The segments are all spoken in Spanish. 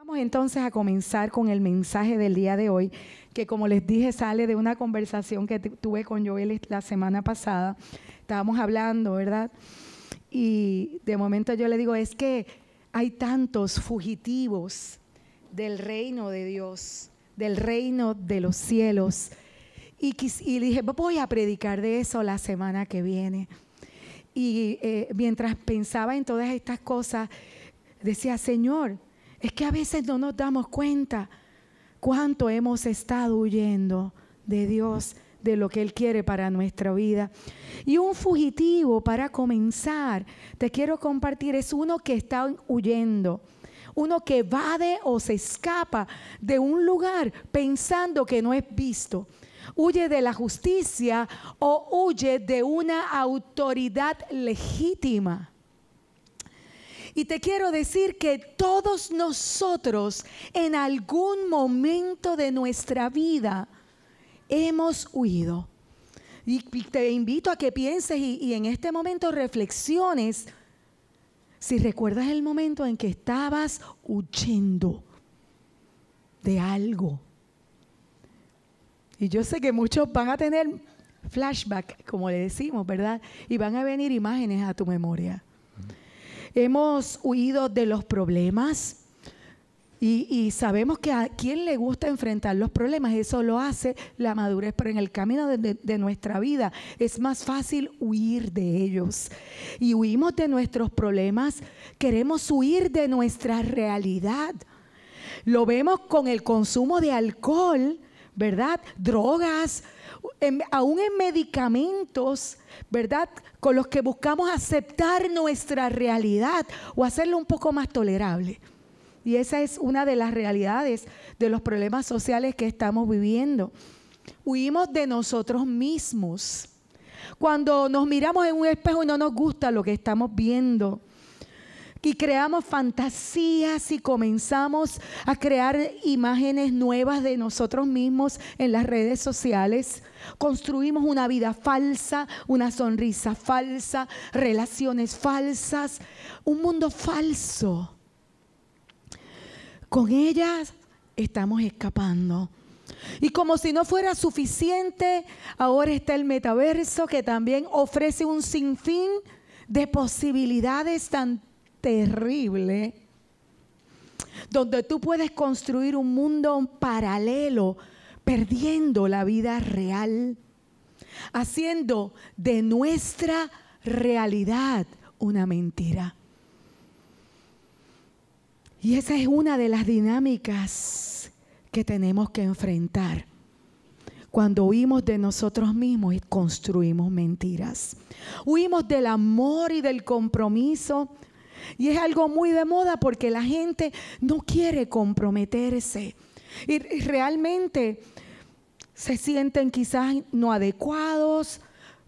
Vamos entonces a comenzar con el mensaje del día de hoy, que como les dije sale de una conversación que tuve con Joel la semana pasada. Estábamos hablando, ¿verdad? Y de momento yo le digo, es que hay tantos fugitivos del reino de Dios, del reino de los cielos. Y, dije, voy a predicar de eso la semana que viene. Y eh, mientras pensaba en todas estas cosas, decía, Señor, es que a veces no nos damos cuenta cuánto hemos estado huyendo de Dios, de lo que Él quiere para nuestra vida. Y un fugitivo, para comenzar, te quiero compartir, es uno que está huyendo. Uno que evade o se escapa de un lugar pensando que no es visto. Huye de la justicia o huye de una autoridad legítima. Y te quiero decir que todos nosotros en algún momento de nuestra vida hemos huido. Y te invito a que pienses y, en este momento reflexiones si recuerdas el momento en que estabas huyendo de algo. Y yo sé que muchos van a tener flashback, como le decimos, ¿verdad? Y van a venir imágenes a tu memoria. Hemos huido de los problemas, y, sabemos que a quien le gusta enfrentar los problemas, eso lo hace la madurez, pero en el camino de, de, nuestra vida es más fácil huir de ellos. Y huimos de nuestros problemas, queremos huir de nuestra realidad. Lo vemos con el consumo de alcohol, ¿verdad? Drogas, aún en medicamentos, ¿verdad? Con los que buscamos aceptar nuestra realidad o hacerlo un poco más tolerable. Y esa es una de las realidades de los problemas sociales que estamos viviendo. Huimos de nosotros mismos. Cuando nos miramos en un espejo y no nos gusta lo que estamos viendo. Y creamos fantasías y comenzamos a crear imágenes nuevas de nosotros mismos en las redes sociales. Construimos una vida falsa, una sonrisa falsa, relaciones falsas, un mundo falso. Con ellas estamos escapando. Y como si no fuera suficiente, ahora está el metaverso que también ofrece un sinfín de posibilidades tan terribles, donde tú puedes construir un mundo paralelo, perdiendo la vida real, haciendo de nuestra realidad una mentira. Y esa es una de las dinámicas que tenemos que enfrentar. Cuando huimos de nosotros mismos y construimos mentiras. Huimos del amor y del compromiso. Y es algo muy de moda porque la gente no quiere comprometerse. Y realmente se sienten quizás no adecuados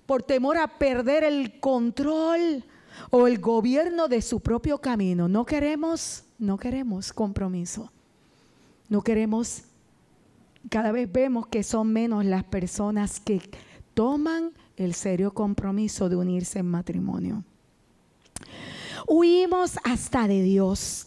por temor a perder el control o el gobierno de su propio camino. No queremos no queremos compromiso. No queremos, cada vez vemos que son menos las personas que toman el serio compromiso de unirse en matrimonio. Huimos hasta de Dios.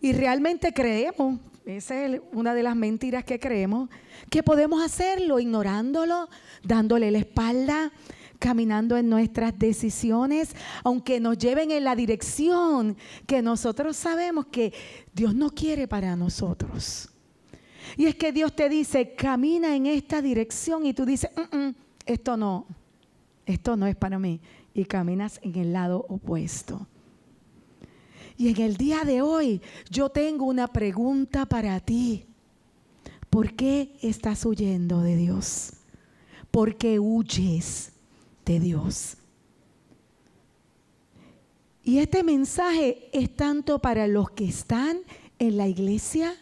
Y realmente creemos, esa es una de las mentiras que creemos, que podemos hacerlo ignorándolo, dándole la espalda, caminando en nuestras decisiones, aunque nos lleven en la dirección que nosotros sabemos que Dios no quiere para nosotros. Y es que Dios te dice, camina en esta dirección y tú dices, mm, mm, esto no, esto no es para mí. Y caminas en el lado opuesto. Y en el día de hoy yo tengo una pregunta para ti. ¿Por qué estás huyendo de Dios? ¿Por qué huyes? Dios. Y este mensaje es tanto para los que están en la iglesia,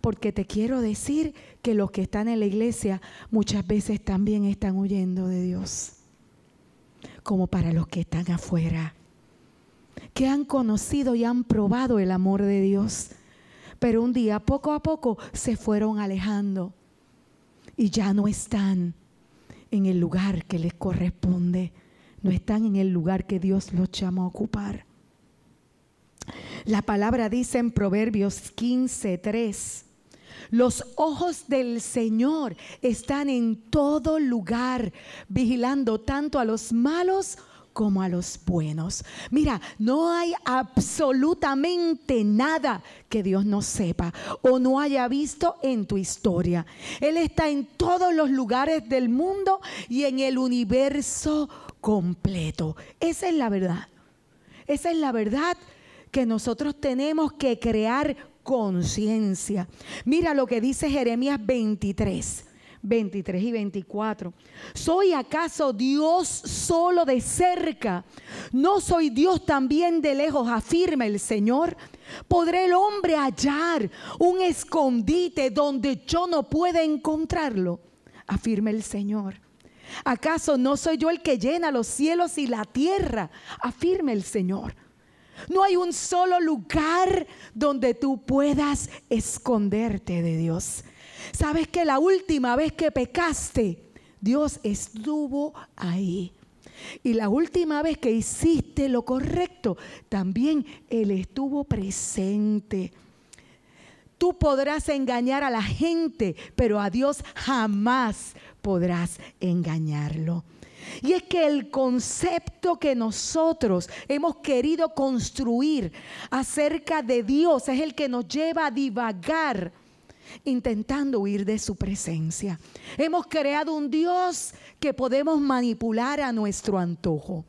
porque te quiero decir que los que están en la iglesia muchas veces también están huyendo de Dios, como para los que están afuera, que han conocido y han probado el amor de Dios, pero un día poco a poco se fueron alejando y ya no están en el lugar que les corresponde, no están en el lugar que Dios los llama a ocupar. La palabra dice en Proverbios 15, 3. Los ojos del Señor están en todo lugar, vigilando tanto a los malos como a los buenos. Mira, no hay absolutamente nada que Dios no sepa o no haya visto en tu historia. Él está en todos los lugares del mundo y en el universo completo. Esa es la verdad. Esa es la verdad que nosotros tenemos que crear conciencia. Mira lo que dice Jeremías 23. 23 y 24. ¿Soy acaso Dios solo de cerca? ¿No soy Dios también de lejos? Afirma el Señor. ¿Podré el hombre hallar un escondite donde yo no pueda encontrarlo? Afirma el Señor. ¿Acaso no soy yo el que llena los cielos y la tierra? Afirma el Señor. No hay un solo lugar donde tú puedas esconderte de Dios. Sabes que la última vez que pecaste, Dios estuvo ahí. Y la última vez que hiciste lo correcto, también Él estuvo presente. Tú podrás engañar a la gente, pero a Dios jamás podrás engañarlo. Y es que el concepto que nosotros hemos querido construir acerca de Dios es el que nos lleva a divagar intentando huir de su presencia. Hemos creado un Dios que podemos manipular a nuestro antojo.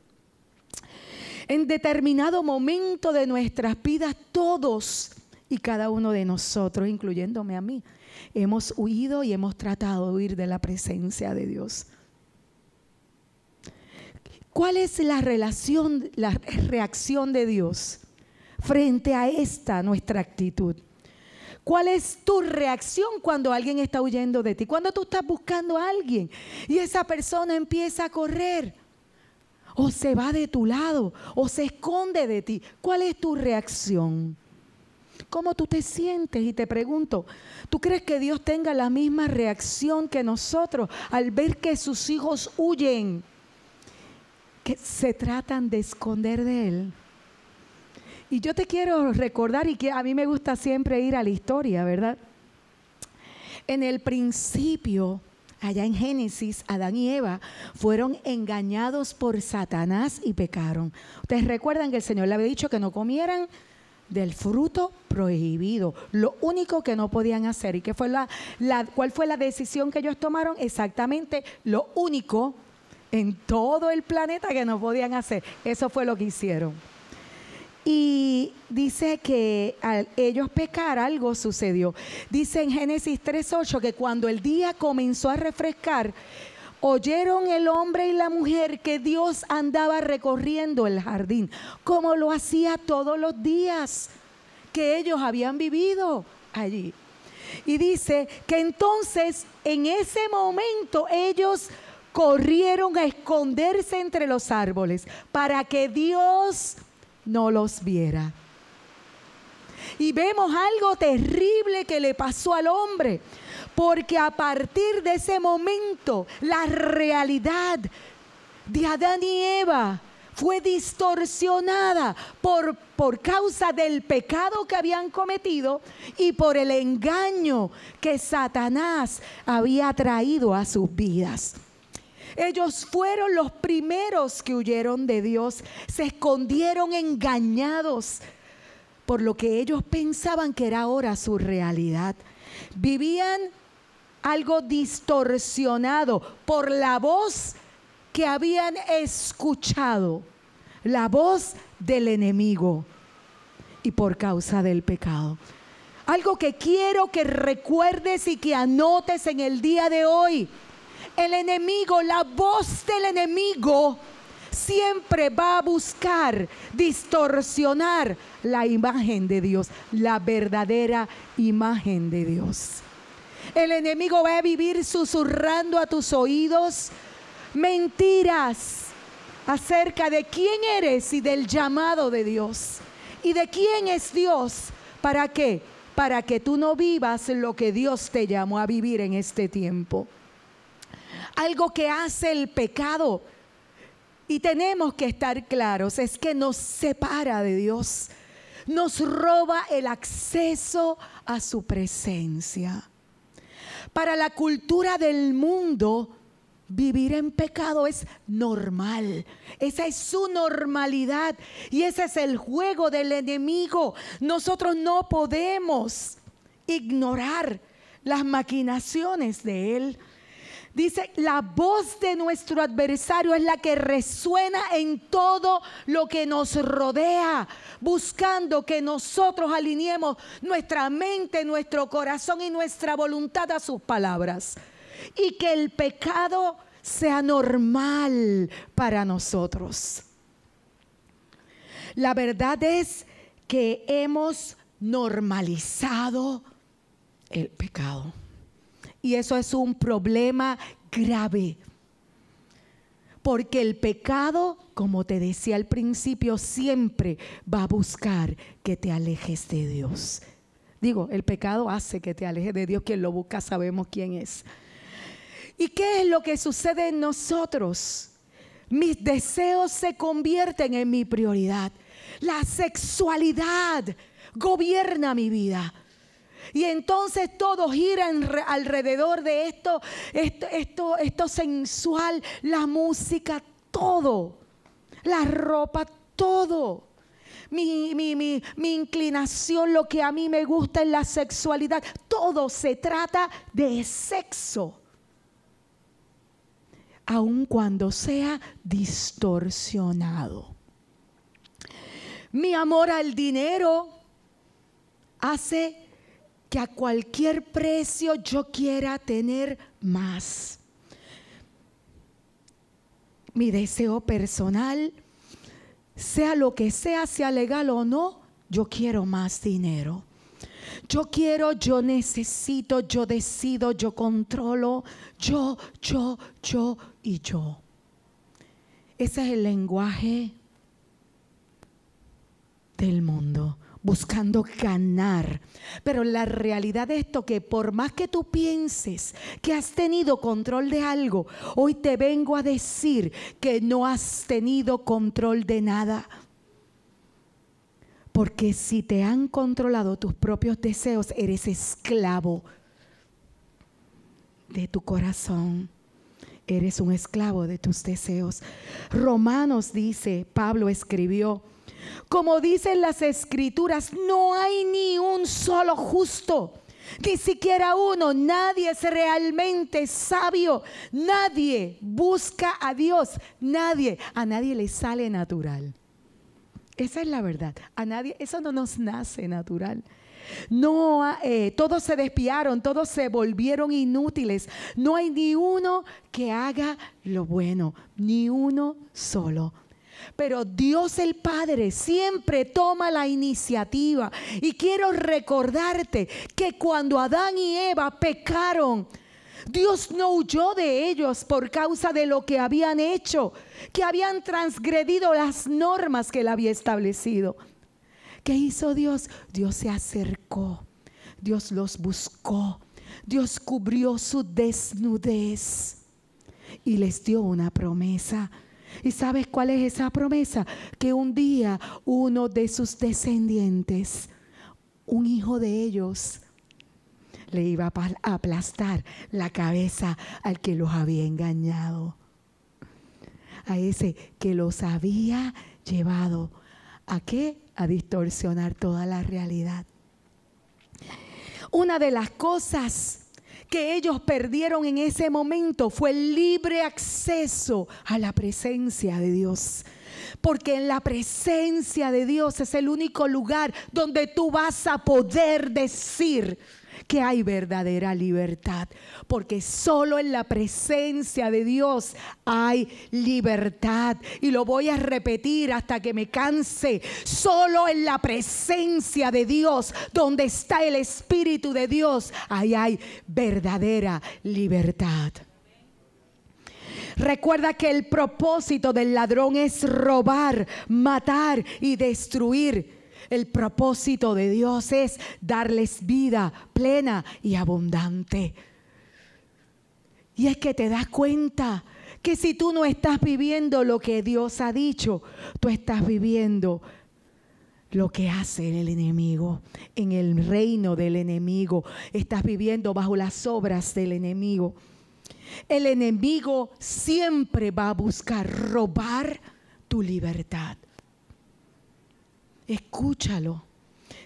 En determinado momento de nuestras vidas, todos y cada uno de nosotros, incluyéndome a mí, hemos huido y hemos tratado de huir de la presencia de Dios. ¿Cuál es la relación, la reacción de Dios frente a esta nuestra actitud? ¿Cuál es tu reacción cuando alguien está huyendo de ti? Cuando tú estás buscando a alguien y esa persona empieza a correr o se va de tu lado o se esconde de ti. ¿Cuál es tu reacción? ¿Cómo tú te sientes? Y te pregunto, ¿tú crees que Dios tenga la misma reacción que nosotros al ver que sus hijos huyen? que se tratan de esconder de Él. Y yo te quiero recordar, y que a mí me gusta siempre ir a la historia, ¿verdad? En el principio, allá en Génesis, Adán y Eva fueron engañados por Satanás y pecaron. Ustedes recuerdan que el Señor le había dicho que no comieran del fruto prohibido, lo único que no podían hacer. ¿Y qué fue la, la, cuál fue la decisión que ellos tomaron? Exactamente lo único en todo el planeta que no podían hacer. Eso fue lo que hicieron. Y dice que al ellos pecar algo sucedió. Dice en Génesis 3.8 que cuando el día comenzó a refrescar, oyeron el hombre y la mujer que Dios andaba recorriendo el jardín, como lo hacía todos los días que ellos habían vivido allí. Y dice que entonces en ese momento ellos corrieron a esconderse entre los árboles para que Dios no los viera. Y vemos algo terrible que le pasó al hombre, porque a partir de ese momento la realidad de Adán y Eva fue distorsionada por, por causa del pecado que habían cometido y por el engaño que Satanás había traído a sus vidas. Ellos fueron los primeros que huyeron de Dios, se escondieron engañados por lo que ellos pensaban que era ahora su realidad. Vivían algo distorsionado por la voz que habían escuchado, la voz del enemigo y por causa del pecado. Algo que quiero que recuerdes y que anotes en el día de hoy el enemigo, la voz del enemigo, siempre va a buscar distorsionar la imagen de Dios, la verdadera imagen de Dios. El enemigo va a vivir susurrando a tus oídos mentiras acerca de quién eres y del llamado de Dios. ¿Y de quién es Dios? ¿Para qué? Para que tú no vivas lo que Dios te llamó a vivir en este tiempo algo que hace el pecado. Y tenemos que estar claros, es que nos separa de Dios. nos roba el acceso a su presencia. Para la cultura del mundo, vivir en pecado es normal. Esa es su normalidad y ese es el juego del enemigo. Nosotros no podemos ignorar las maquinaciones de él. Dice, la voz de nuestro adversario es la que resuena en todo lo que nos rodea, buscando que nosotros alineemos nuestra mente, nuestro corazón y nuestra voluntad a sus palabras. Y que el pecado sea normal para nosotros. La verdad es que hemos normalizado el pecado. Y eso es un problema grave. Porque el pecado, como te decía al principio, siempre va a buscar que te alejes de Dios. Digo, el pecado hace que te alejes de Dios. Quien lo busca sabemos quién es. ¿Y qué es lo que sucede en nosotros? Mis deseos se convierten en mi prioridad. La sexualidad gobierna mi vida. Y entonces todo gira alrededor de esto, esto, esto, sensual, la música, todo. La ropa, todo. Mi, mi, mi, mi, inclinación, lo que a mí me gusta en la sexualidad, todo se trata de sexo. Aun cuando sea distorsionado. Mi amor al dinero hace que a cualquier precio yo quiera tener más. Mi deseo personal, sea lo que sea, sea legal o no, yo quiero más dinero. Yo quiero, yo necesito, yo decido, yo controlo, yo, yo, yo y yo. Ese es el lenguaje del mundo buscando ganar. Pero la realidad de esto que por más que tú pienses que has tenido control de algo, hoy te vengo a decir que no has tenido control de nada. Porque si te han controlado tus propios deseos, eres esclavo de tu corazón. Eres un esclavo de tus deseos. Romanos dice, Pablo escribió, como dicen las escrituras, no hay ni un solo justo. Ni siquiera uno, nadie es realmente sabio, nadie busca a Dios, nadie, a nadie le sale natural. Esa es la verdad, a nadie, eso no nos nace natural. No, eh, todos se despiaron, todos se volvieron inútiles. No hay ni uno que haga lo bueno, ni uno solo. Pero Dios el Padre siempre toma la iniciativa. Y quiero recordarte que cuando Adán y Eva pecaron, Dios no huyó de ellos por causa de lo que habían hecho, que habían transgredido las normas que él había establecido. ¿Qué hizo Dios? Dios se acercó, Dios los buscó, Dios cubrió su desnudez y les dio una promesa. ¿Y sabes cuál es esa promesa? Que un día uno de sus descendientes, un hijo de ellos, le iba a aplastar la cabeza al que los había engañado. A ese que los había llevado. ¿A qué? A distorsionar toda la realidad. Una de las cosas que ellos perdieron en ese momento fue el libre acceso a la presencia de Dios. Porque en la presencia de Dios es el único lugar donde tú vas a poder decir, que hay verdadera libertad, porque solo en la presencia de Dios hay libertad. Y lo voy a repetir hasta que me canse. Solo en la presencia de Dios, donde está el Espíritu de Dios, ahí hay verdadera libertad. Recuerda que el propósito del ladrón es robar, matar y destruir. El propósito de Dios es darles vida plena y abundante. Y es que te das cuenta que si tú no estás viviendo lo que Dios ha dicho, tú estás viviendo lo que hace el enemigo. En el reino del enemigo estás viviendo bajo las obras del enemigo. El enemigo siempre va a buscar robar tu libertad. Escúchalo.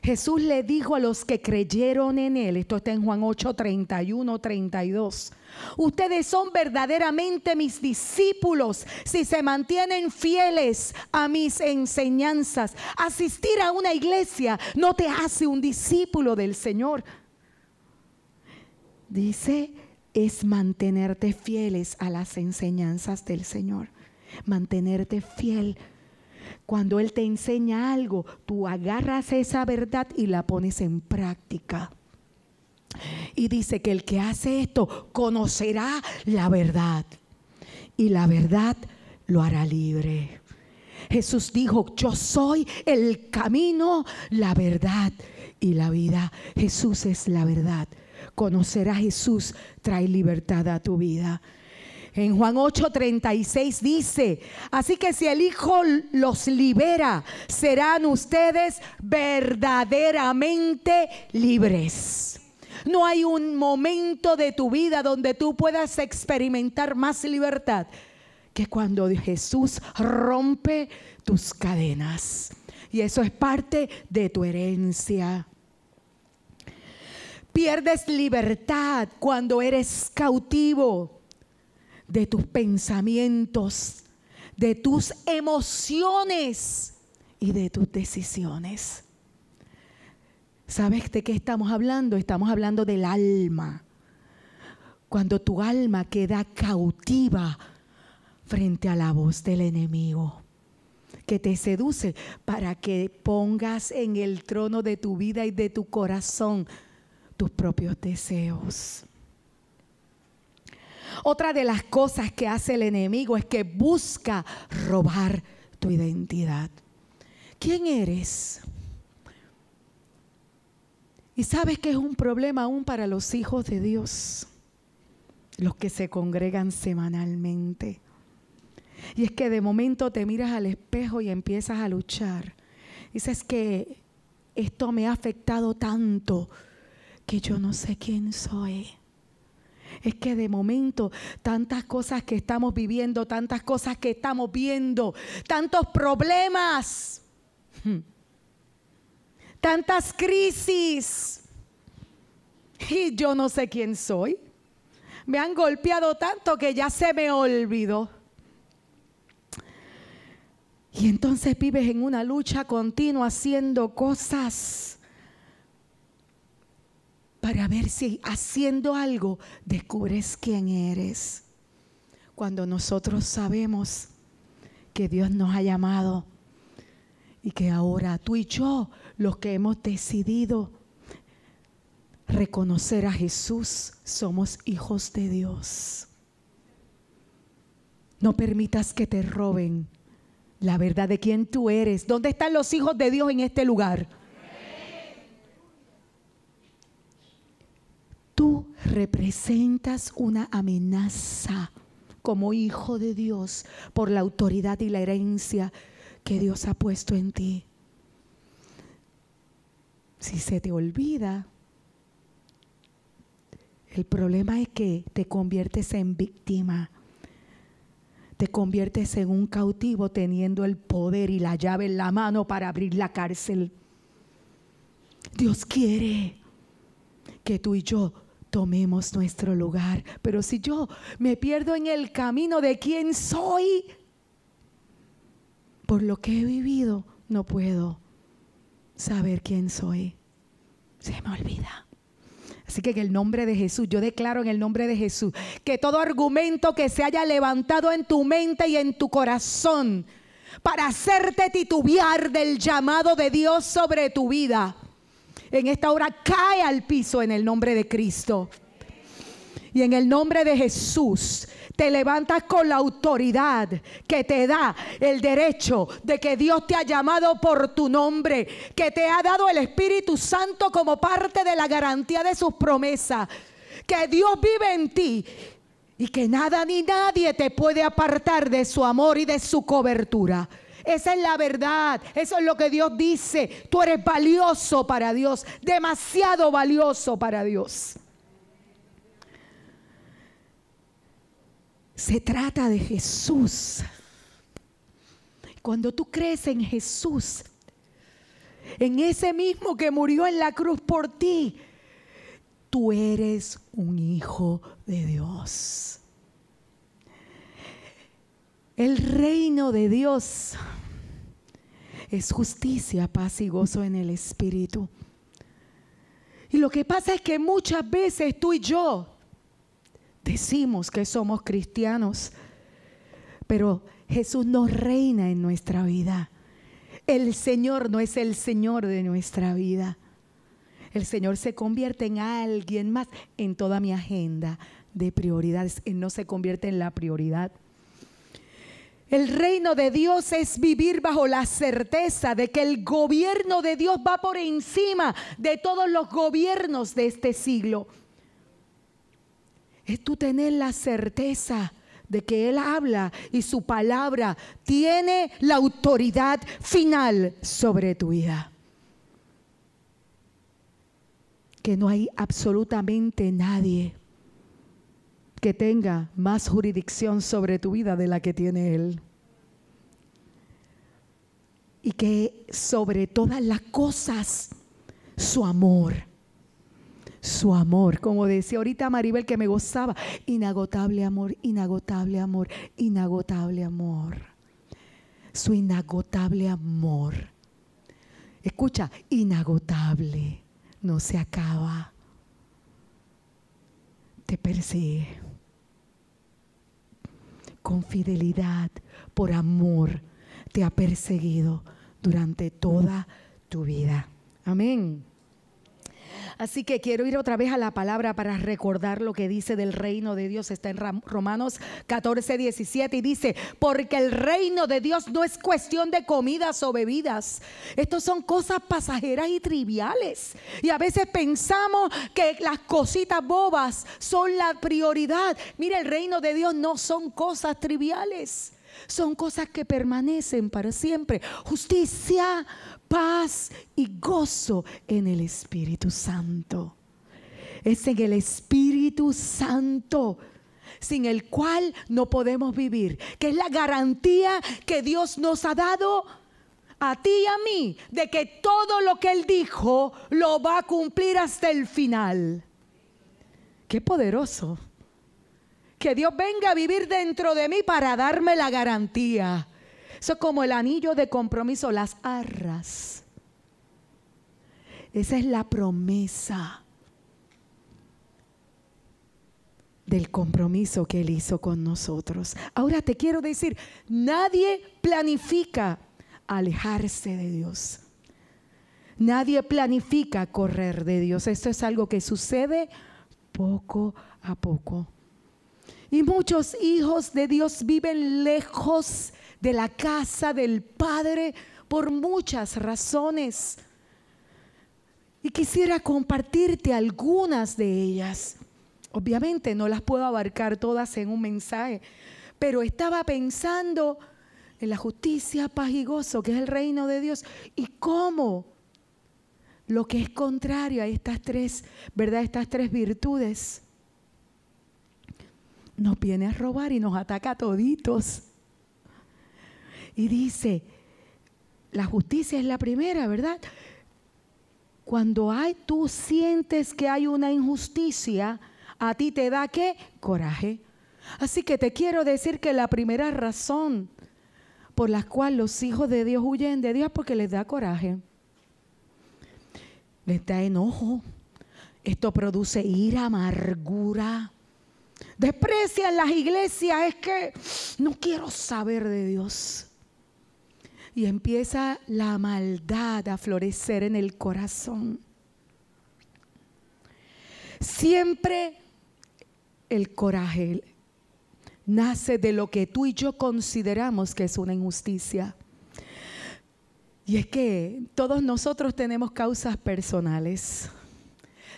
Jesús le dijo a los que creyeron en él, esto está en Juan 8, 31, 32, ustedes son verdaderamente mis discípulos si se mantienen fieles a mis enseñanzas. Asistir a una iglesia no te hace un discípulo del Señor. Dice, es mantenerte fieles a las enseñanzas del Señor, mantenerte fiel cuando Él te enseña algo, tú agarras esa verdad y la pones en práctica. Y dice que el que hace esto conocerá la verdad. Y la verdad lo hará libre. Jesús dijo, yo soy el camino, la verdad y la vida. Jesús es la verdad. Conocer a Jesús trae libertad a tu vida. En Juan 8:36 dice, así que si el Hijo los libera, serán ustedes verdaderamente libres. No hay un momento de tu vida donde tú puedas experimentar más libertad que cuando Jesús rompe tus cadenas. Y eso es parte de tu herencia. Pierdes libertad cuando eres cautivo de tus pensamientos, de tus emociones y de tus decisiones. ¿Sabes de qué estamos hablando? Estamos hablando del alma. Cuando tu alma queda cautiva frente a la voz del enemigo que te seduce para que pongas en el trono de tu vida y de tu corazón tus propios deseos. Otra de las cosas que hace el enemigo es que busca robar tu identidad. ¿Quién eres? Y sabes que es un problema aún para los hijos de Dios, los que se congregan semanalmente. Y es que de momento te miras al espejo y empiezas a luchar. Dices que esto me ha afectado tanto que yo no sé quién soy. Es que de momento tantas cosas que estamos viviendo, tantas cosas que estamos viendo, tantos problemas, hmm, tantas crisis. Y yo no sé quién soy. Me han golpeado tanto que ya se me olvidó. Y entonces vives en una lucha continua haciendo cosas para ver si haciendo algo descubres quién eres. Cuando nosotros sabemos que Dios nos ha llamado y que ahora tú y yo, los que hemos decidido reconocer a Jesús, somos hijos de Dios. No permitas que te roben la verdad de quién tú eres. ¿Dónde están los hijos de Dios en este lugar? Tú representas una amenaza como hijo de Dios por la autoridad y la herencia que Dios ha puesto en ti. Si se te olvida, el problema es que te conviertes en víctima. Te conviertes en un cautivo teniendo el poder y la llave en la mano para abrir la cárcel. Dios quiere que tú y yo tomemos nuestro lugar. Pero si yo me pierdo en el camino de quién soy, por lo que he vivido, no puedo saber quién soy. Se me olvida. Así que en el nombre de Jesús, yo declaro en el nombre de Jesús que todo argumento que se haya levantado en tu mente y en tu corazón para hacerte titubear del llamado de Dios sobre tu vida, en esta hora cae al piso en el nombre de Cristo. Y en el nombre de Jesús te levantas con la autoridad que te da el derecho de que Dios te ha llamado por tu nombre, que te ha dado el Espíritu Santo como parte de la garantía de sus promesas, que Dios vive en ti y que nada ni nadie te puede apartar de su amor y de su cobertura. Esa es la verdad. Eso es lo que Dios dice. Tú eres valioso para Dios. Demasiado valioso para Dios. Se trata de Jesús. Cuando tú crees en Jesús, en ese mismo que murió en la cruz por ti, tú eres un hijo de Dios. El reino de Dios es justicia, paz y gozo en el Espíritu. Y lo que pasa es que muchas veces tú y yo decimos que somos cristianos, pero Jesús no reina en nuestra vida. El Señor no es el Señor de nuestra vida. El Señor se convierte en alguien más en toda mi agenda de prioridades. Él no se convierte en la prioridad. El reino de Dios es vivir bajo la certeza de que el gobierno de Dios va por encima de todos los gobiernos de este siglo es tú tener la certeza de que Él habla y su palabra tiene la autoridad final sobre tu vida. Que no hay absolutamente nadie que tenga más jurisdicción sobre tu vida de la que tiene Él. Y que sobre todas las cosas su amor su amor. Como decía ahorita Maribel que me gozaba, inagotable amor, inagotable amor, inagotable amor. Su inagotable amor. Escucha, inagotable, no se acaba. Te persigue. Con fidelidad, por amor, te ha perseguido durante toda tu vida. Amén. Así que quiero ir otra vez a la palabra para recordar lo que dice del reino de Dios. Está en Romanos 14, 17 y dice, porque el reino de Dios no es cuestión de comidas o bebidas. Estos son cosas pasajeras y triviales. Y a veces pensamos que las cositas bobas son la prioridad. Mira, el reino de Dios no son cosas triviales. Son cosas que permanecen para siempre. Justicia, paz y gozo en el Espíritu Santo. Es en el Espíritu Santo sin el cual no podemos vivir, que es la garantía que Dios nos ha dado a ti y a mí de que todo lo que Él dijo lo va a cumplir hasta el final. Qué poderoso. Que Dios venga a vivir dentro de mí para darme la garantía eso es como el anillo de compromiso, las arras. Esa es la promesa del compromiso que Él hizo con nosotros. Ahora te quiero decir, nadie planifica alejarse de Dios. Nadie planifica correr de Dios. Esto es algo que sucede poco a poco. Y muchos hijos de Dios viven lejos de la casa del Padre por muchas razones. Y quisiera compartirte algunas de ellas. Obviamente no las puedo abarcar todas en un mensaje, pero estaba pensando en la justicia, paz y gozo, que es el reino de Dios, y cómo lo que es contrario a estas tres, ¿verdad? Estas tres virtudes nos viene a robar y nos ataca a toditos. Y dice, la justicia es la primera, ¿verdad? Cuando hay, tú sientes que hay una injusticia, a ti te da qué? Coraje. Así que te quiero decir que la primera razón por la cual los hijos de Dios huyen de Dios es porque les da coraje. Les da enojo. Esto produce ira, amargura. Desprecian las iglesias. Es que no quiero saber de Dios y empieza la maldad a florecer en el corazón. Siempre el coraje nace de lo que tú y yo consideramos que es una injusticia. Y es que todos nosotros tenemos causas personales.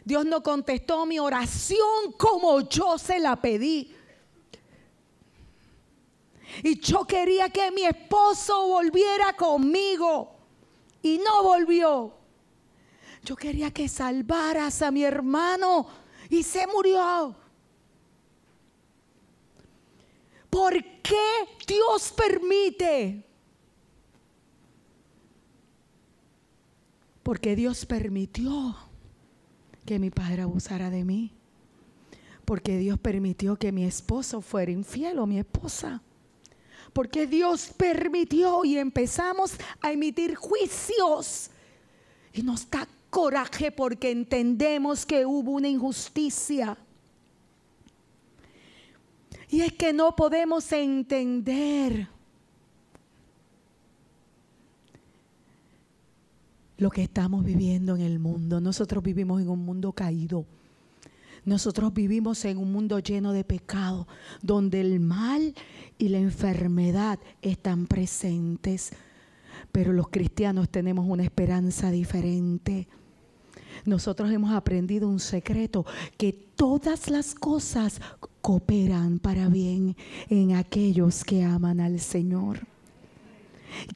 Dios no contestó mi oración como yo se la pedí. Y yo quería que mi esposo volviera conmigo. Y no volvió. Yo quería que salvaras a mi hermano. Y se murió. ¿Por qué Dios permite? Porque Dios permitió que mi padre abusara de mí. Porque Dios permitió que mi esposo fuera infiel o mi esposa. Porque Dios permitió y empezamos a emitir juicios. Y nos da coraje porque entendemos que hubo una injusticia. Y es que no podemos entender lo que estamos viviendo en el mundo. Nosotros vivimos en un mundo caído. Nosotros vivimos en un mundo lleno de pecado, donde el mal y la enfermedad están presentes. Pero los cristianos tenemos una esperanza diferente. Nosotros hemos aprendido un secreto, que todas las cosas cooperan para bien en aquellos que aman al Señor.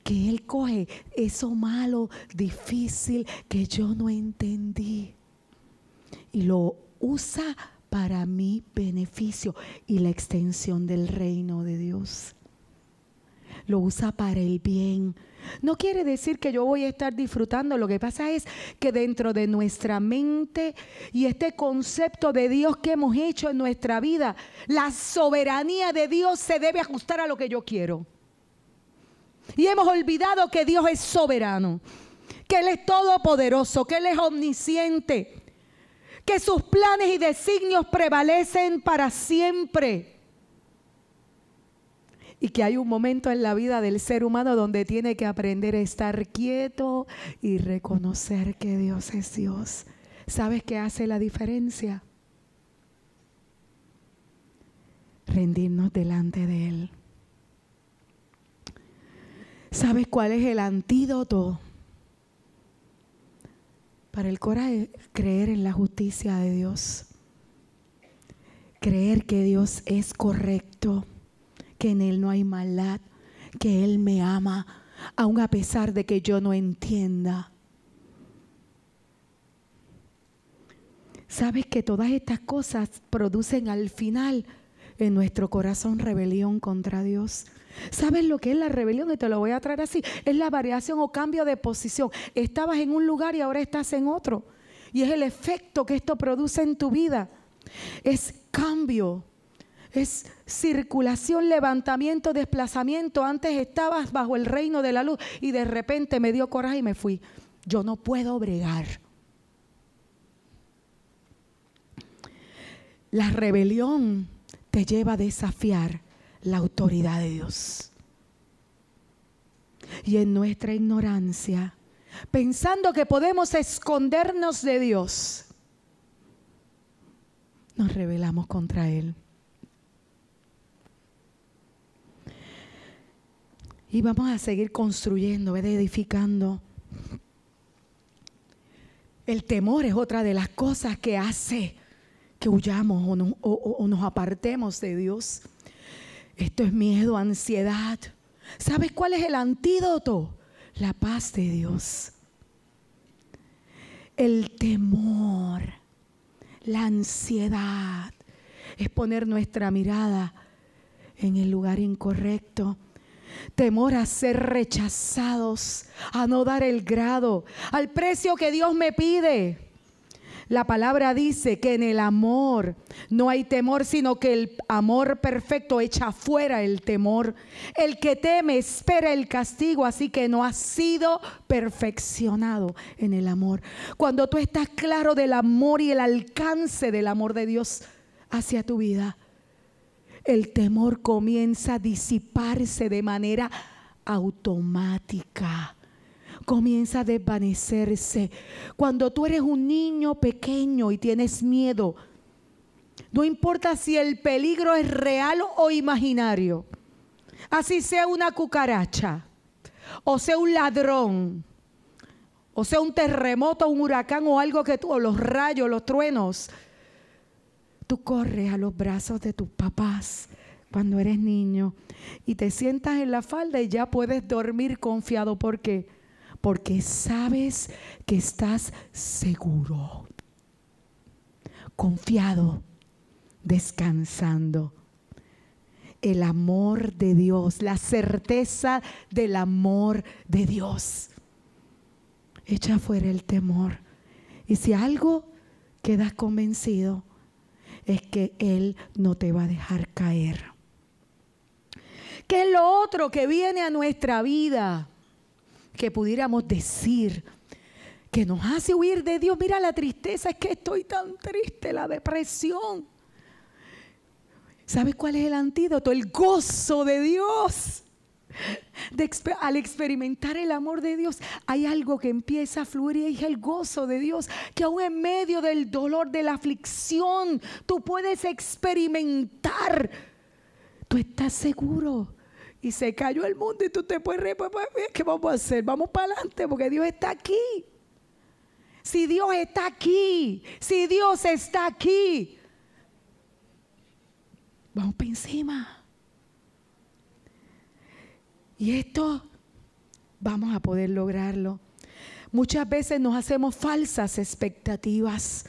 Que Él coge eso malo, difícil, que yo no entendí y lo usa para mi beneficio y la extensión del reino de Dios. Lo usa para el bien no quiere decir que yo voy a estar disfrutando, lo que pasa es que dentro de nuestra mente y este concepto de Dios que hemos hecho en nuestra vida, la soberanía de Dios se debe ajustar a lo que yo quiero. Y hemos olvidado que Dios es soberano, que Él es todopoderoso, que Él es omnisciente, que sus planes y designios prevalecen para siempre y que hay un momento en la vida del ser humano donde tiene que aprender a estar quieto y reconocer que Dios es Dios. ¿Sabes qué hace la diferencia? Rendirnos delante de Él. ¿Sabes cuál es el antídoto para el coraje? Creer en la justicia de Dios. Creer que Dios es correcto que en Él no hay maldad, que Él me ama, aun a pesar de que yo no entienda. Sabes que todas estas cosas producen al final en nuestro corazón rebelión contra Dios. ¿Sabes lo que es la rebelión? Y te lo voy a traer así. Es la variación o cambio de posición. Estabas en un lugar y ahora estás en otro. Y es el efecto que esto produce en tu vida. Es cambio es circulación, levantamiento, desplazamiento. Antes estabas bajo el reino de la luz y de repente me dio coraje y me fui. Yo no puedo bregar. La rebelión te lleva a desafiar la autoridad de Dios. Y en nuestra ignorancia, pensando que podemos escondernos de Dios, nos rebelamos contra Él. Y vamos a seguir construyendo, edificando. El temor es otra de las cosas que hace que huyamos o, nos apartemos de Dios. Esto es miedo, ansiedad. ¿Sabes cuál es el antídoto? La paz de Dios. El temor, la ansiedad es poner nuestra mirada en el lugar incorrecto temor a ser rechazados, a no dar el grado, al precio que Dios me pide. La palabra dice que en el amor no hay temor, sino que el amor perfecto echa fuera el temor. El que teme espera el castigo, así que no ha sido perfeccionado en el amor. Cuando tú estás claro del amor y el alcance del amor de Dios hacia tu vida, el temor comienza a disiparse de manera automática. Comienza a desvanecerse. Cuando tú eres un niño pequeño y tienes miedo, no importa si el peligro es real o imaginario, así sea una cucaracha, o sea un ladrón, o sea un terremoto, un huracán o algo que tú, o los rayos, los truenos, tú corres a los brazos de tus papás cuando eres niño y te sientas en la falda y ya puedes dormir confiado. ¿Por qué? Porque sabes que estás seguro, confiado, descansando. El amor de Dios, la certeza del amor de Dios. Echa fuera el temor. Y si algo quedas convencido, es que Él no te va a dejar caer. ¿Qué es lo otro que viene a nuestra vida? Que pudiéramos decir que nos hace huir de Dios. Mira la tristeza, es que estoy tan triste, la depresión. ¿Sabes cuál es el antídoto? El gozo de Dios. al experimentar el amor de Dios, hay algo que empieza a fluir y es el gozo de Dios, que aún en medio del dolor, de la aflicción, tú puedes experimentar tú estás seguro. Y se cayó el mundo y tú te puedes reír. Pues, pues, ¿Qué vamos a hacer? Vamos para adelante porque Dios está aquí. Si Dios está aquí, si Dios está aquí, vamos para encima. Y esto vamos a poder lograrlo. Muchas veces nos hacemos falsas expectativas.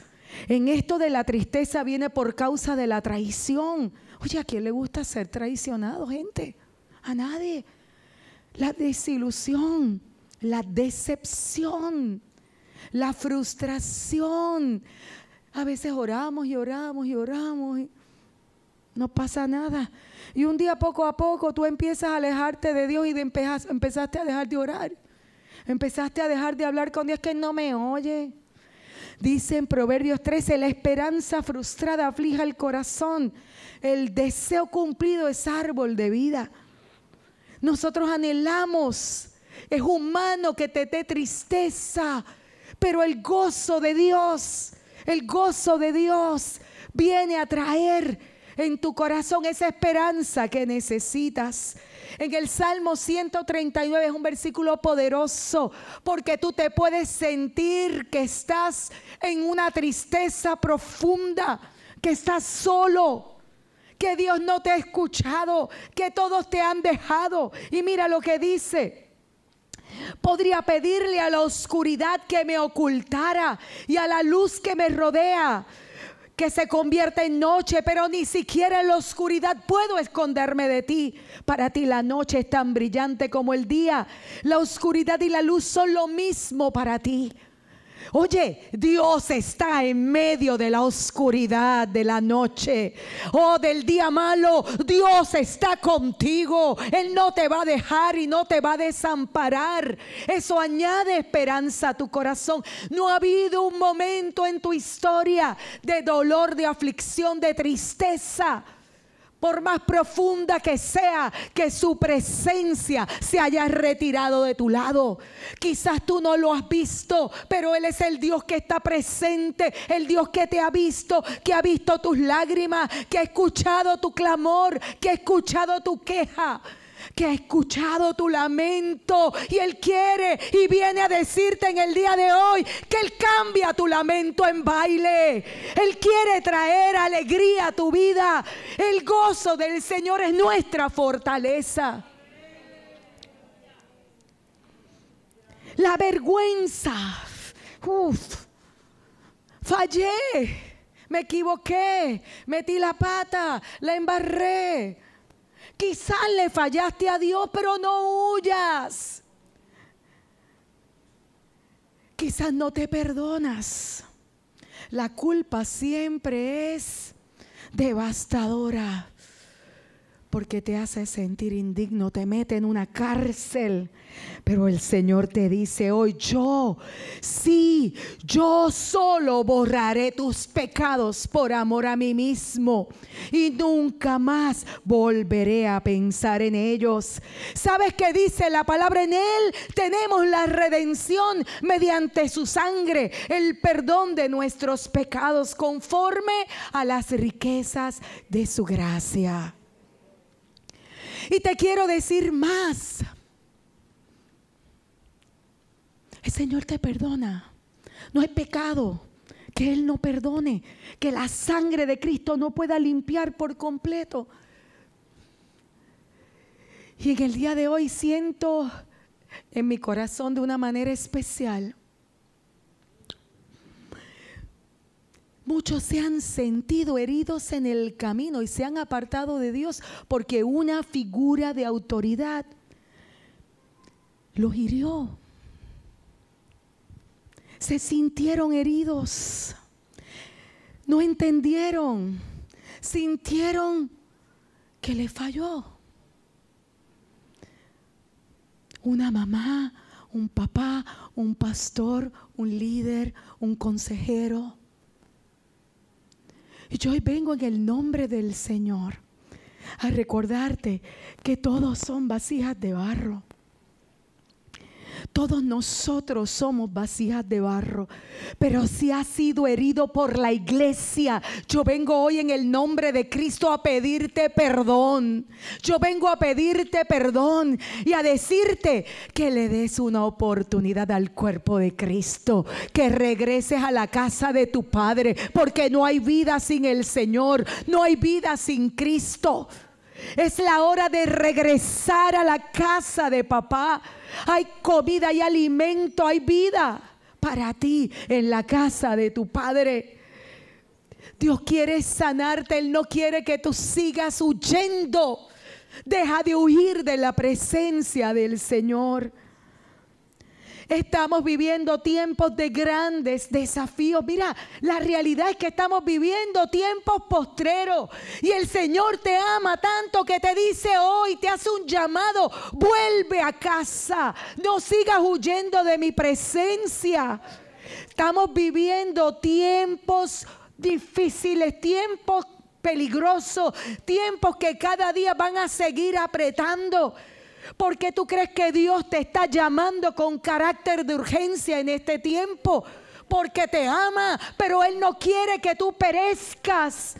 En esto de la tristeza viene por causa de la traición. Oye, ¿a quién le gusta ser traicionado, gente? A nadie. La desilusión, la decepción, la frustración. A veces oramos y oramos y oramos y no pasa nada. Y un día poco a poco tú empiezas a alejarte de Dios y de empezaste a dejar de orar. Empezaste a dejar de hablar con Dios que no me oye. Dice en Proverbios 13, la esperanza frustrada aflija el corazón. El deseo cumplido es árbol de vida. Nosotros anhelamos, es humano que te dé tristeza, pero el gozo de Dios, el gozo de Dios viene a traer en tu corazón esa esperanza que necesitas. En el Salmo 139 es un versículo poderoso porque tú te puedes sentir que estás en una tristeza profunda, que estás solo, que Dios no te ha escuchado, que todos te han dejado. Y mira lo que dice. Podría pedirle a la oscuridad que me ocultara y a la luz que me rodea que se convierte en noche, pero ni siquiera en la oscuridad puedo esconderme de ti. Para ti la noche es tan brillante como el día. La oscuridad y la luz son lo mismo para ti. Oye, Dios está en medio de la oscuridad de la noche oh, del día malo. Dios está contigo. Él no te va a dejar y no te va a desamparar. Eso añade esperanza a tu corazón. No ha habido un momento en tu historia de dolor, de aflicción, de tristeza por más profunda que sea, que su presencia se haya retirado de tu lado. Quizás tú no lo has visto, pero Él es el Dios que está presente, el Dios que te ha visto, que ha visto tus lágrimas, que ha escuchado tu clamor, que ha escuchado tu queja que ha escuchado tu lamento y Él quiere y viene a decirte en el día de hoy que Él cambia tu lamento en baile. Él quiere traer alegría a tu vida. El gozo del Señor es nuestra fortaleza. La vergüenza. Uf, fallé. Me equivoqué, metí la pata, la embarré. Quizás le fallaste a Dios, pero no huyas. Quizás no te perdonas. La culpa siempre es devastadora porque te hace sentir indigno, te mete en una cárcel. Pero el Señor te dice hoy, yo, sí, yo solo borraré tus pecados por amor a mí mismo y nunca más volveré a pensar en ellos. ¿Sabes qué dice la palabra? En Él tenemos la redención mediante su sangre, el perdón de nuestros pecados conforme a las riquezas de su gracia. Y te quiero decir más. El Señor te perdona. No hay pecado que Él no perdone, que la sangre de Cristo no pueda limpiar por completo. Y en el día de hoy siento en mi corazón de una manera especial. Muchos se han sentido heridos en el camino y se han apartado de Dios porque una figura de autoridad los hirió. Se sintieron heridos. No entendieron. Sintieron que le falló una mamá, un papá, un pastor, un líder, un consejero. Y yo hoy vengo en el nombre del Señor a recordarte que todos son vasijas de barro. Todos nosotros somos vasijas de barro, pero si has sido herido por la iglesia, yo vengo hoy en el nombre de Cristo a pedirte perdón. Yo vengo a pedirte perdón y a decirte que le des una oportunidad al cuerpo de Cristo, que regreses a la casa de tu Padre, porque no hay vida sin el Señor, no hay vida sin Cristo. Es la hora de regresar a la casa de papá. Hay comida, hay alimento, hay vida para ti en la casa de tu padre. Dios quiere sanarte, Él no quiere que tú sigas huyendo. Deja de huir de la presencia del Señor. Estamos viviendo tiempos de grandes desafíos. Mira, la realidad es que estamos viviendo tiempos postreros. Y el Señor te ama tanto que te dice hoy, te hace un llamado, vuelve a casa. No sigas huyendo de mi presencia. Estamos viviendo tiempos difíciles, tiempos peligrosos, tiempos que cada día van a seguir apretando. ¿Por qué tú crees que Dios te está llamando con carácter de urgencia en este tiempo? Porque te ama, pero Él no quiere que tú perezcas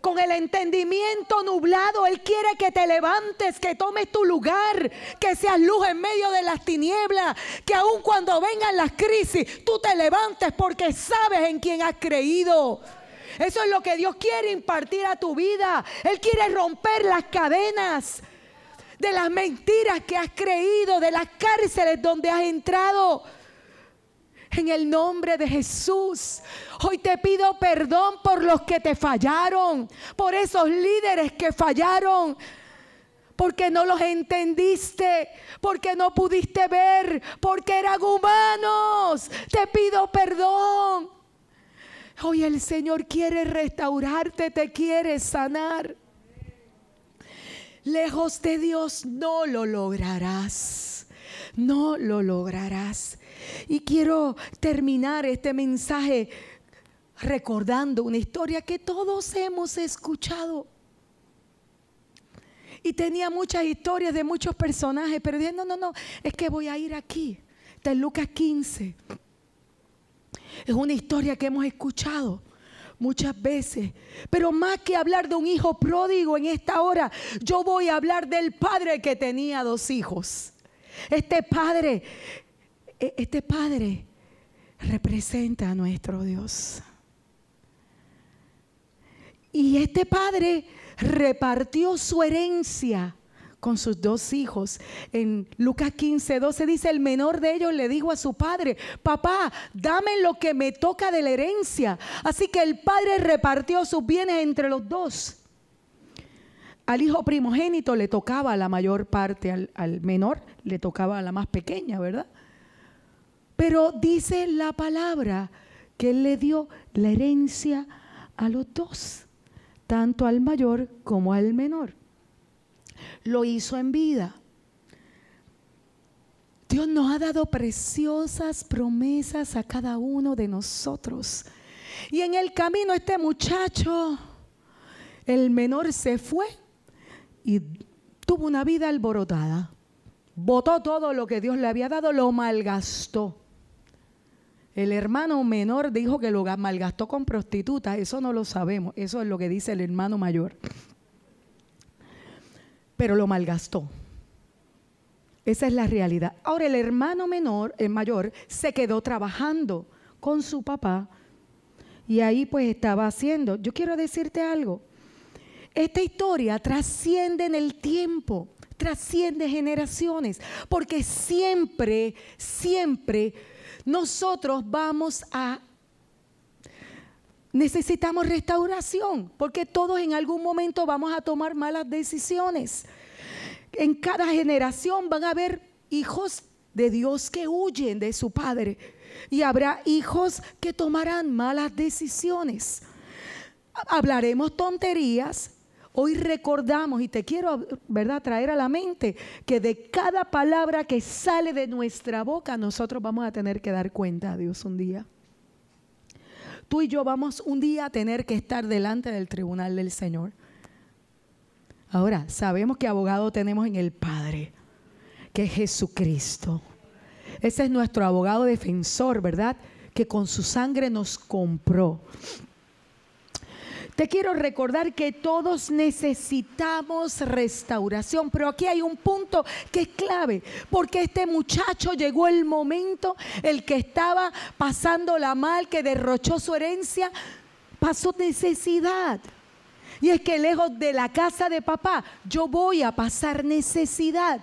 con el entendimiento nublado. Él quiere que te levantes, que tomes tu lugar, que seas luz en medio de las tinieblas, que aun cuando vengan las crisis, tú te levantes porque sabes en quién has creído. Eso es lo que Dios quiere impartir a tu vida. Él quiere romper las cadenas de las mentiras que has creído, de las cárceles donde has entrado. En el nombre de Jesús, hoy te pido perdón por los que te fallaron, por esos líderes que fallaron, porque no los entendiste, porque no pudiste ver, porque eran humanos. Te pido perdón. Hoy el Señor quiere restaurarte, te quiere sanar. Lejos de Dios no lo lograrás. No lo lograrás. Y quiero terminar este mensaje recordando una historia que todos hemos escuchado. Y tenía muchas historias de muchos personajes, pero dije, no, no, no, es que voy a ir aquí. Está en Lucas 15. Es una historia que hemos escuchado muchas veces. Pero más que hablar de un hijo pródigo en esta hora, yo voy a hablar del padre que tenía dos hijos. Este padre, e, este padre representa a nuestro Dios. Y este padre repartió su herencia con sus dos hijos. En Lucas 15, 12 dice, el menor de ellos le dijo a su padre, papá, dame lo que me toca de la herencia. Así que el padre repartió sus bienes entre los dos. Al hijo primogénito le tocaba la mayor parte, al, al menor le tocaba la más pequeña, ¿verdad? Pero dice la palabra que él le dio la herencia a los dos, tanto al mayor como al menor lo hizo en vida. Dios nos ha dado preciosas promesas a cada uno de nosotros. Y en el camino este muchacho, el menor se fue y tuvo una vida alborotada. Botó todo lo que Dios le había dado, lo malgastó. El hermano menor dijo que lo malgastó con prostitutas, eso no lo sabemos, eso es lo que dice el hermano mayor pero lo malgastó. Esa es la realidad. Ahora el hermano menor, el mayor, se quedó trabajando con su papá y ahí pues estaba haciendo. Yo quiero decirte algo. Esta historia trasciende en el tiempo, trasciende generaciones, porque siempre, siempre nosotros vamos a necesitamos restauración, porque todos en algún momento vamos a tomar malas decisiones. En cada generación van a haber hijos de Dios que huyen de su Padre y habrá hijos que tomarán malas decisiones. Hablaremos tonterías. Hoy recordamos y te quiero, ¿verdad?, traer a la mente que de cada palabra que sale de nuestra boca nosotros vamos a tener que dar cuenta a Dios un día. Tú y yo vamos un día a tener que estar delante del tribunal del Señor. Ahora, sabemos que abogado tenemos en el Padre, que es Jesucristo. Ese es nuestro abogado defensor, ¿verdad? Que con su sangre nos compró. Quiero recordar que todos necesitamos restauración, pero aquí hay un punto que es clave, porque este muchacho llegó el momento, el que estaba pasando la mal, que derrochó su herencia, pasó necesidad. Y es que lejos de la casa de papá, yo voy a pasar necesidad.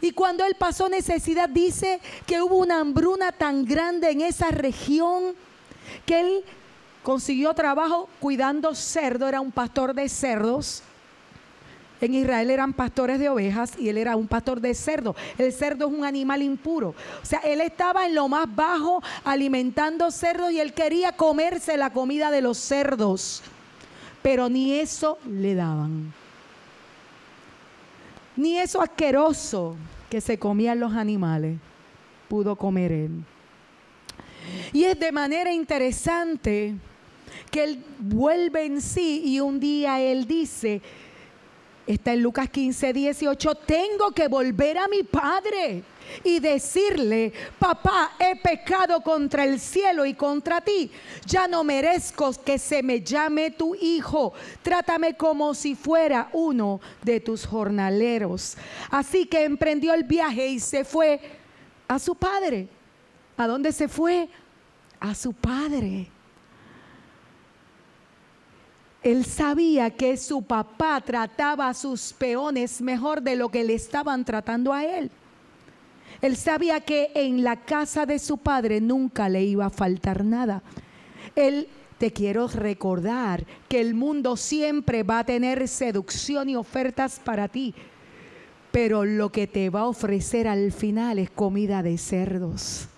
Y cuando él pasó necesidad, dice que hubo una hambruna tan grande en esa región que él consiguió trabajo cuidando cerdo, era un pastor de cerdos. En Israel eran pastores de ovejas y él era un pastor de cerdo. El cerdo es un animal impuro. O sea, él estaba en lo más bajo alimentando cerdos y él quería comerse la comida de los cerdos. Pero ni eso le daban. Ni eso asqueroso que se comían los animales pudo comer él. Y es de manera interesante que él vuelve en sí y un día él dice, está en Lucas 15, 18, tengo que volver a mi padre y decirle, papá, he pecado contra el cielo y contra ti. Ya no merezco que se me llame tu hijo. Trátame como si fuera uno de tus jornaleros. Así que emprendió el viaje y se fue a su padre. ¿A dónde se fue? A su padre. Él sabía que su papá trataba a sus peones mejor de lo que le estaban tratando a él. Él sabía que en la casa de su padre nunca le iba a faltar nada. Él te quiero recordar que el mundo siempre va a tener seducción y ofertas para ti, pero lo que te va a ofrecer al final es comida de cerdos.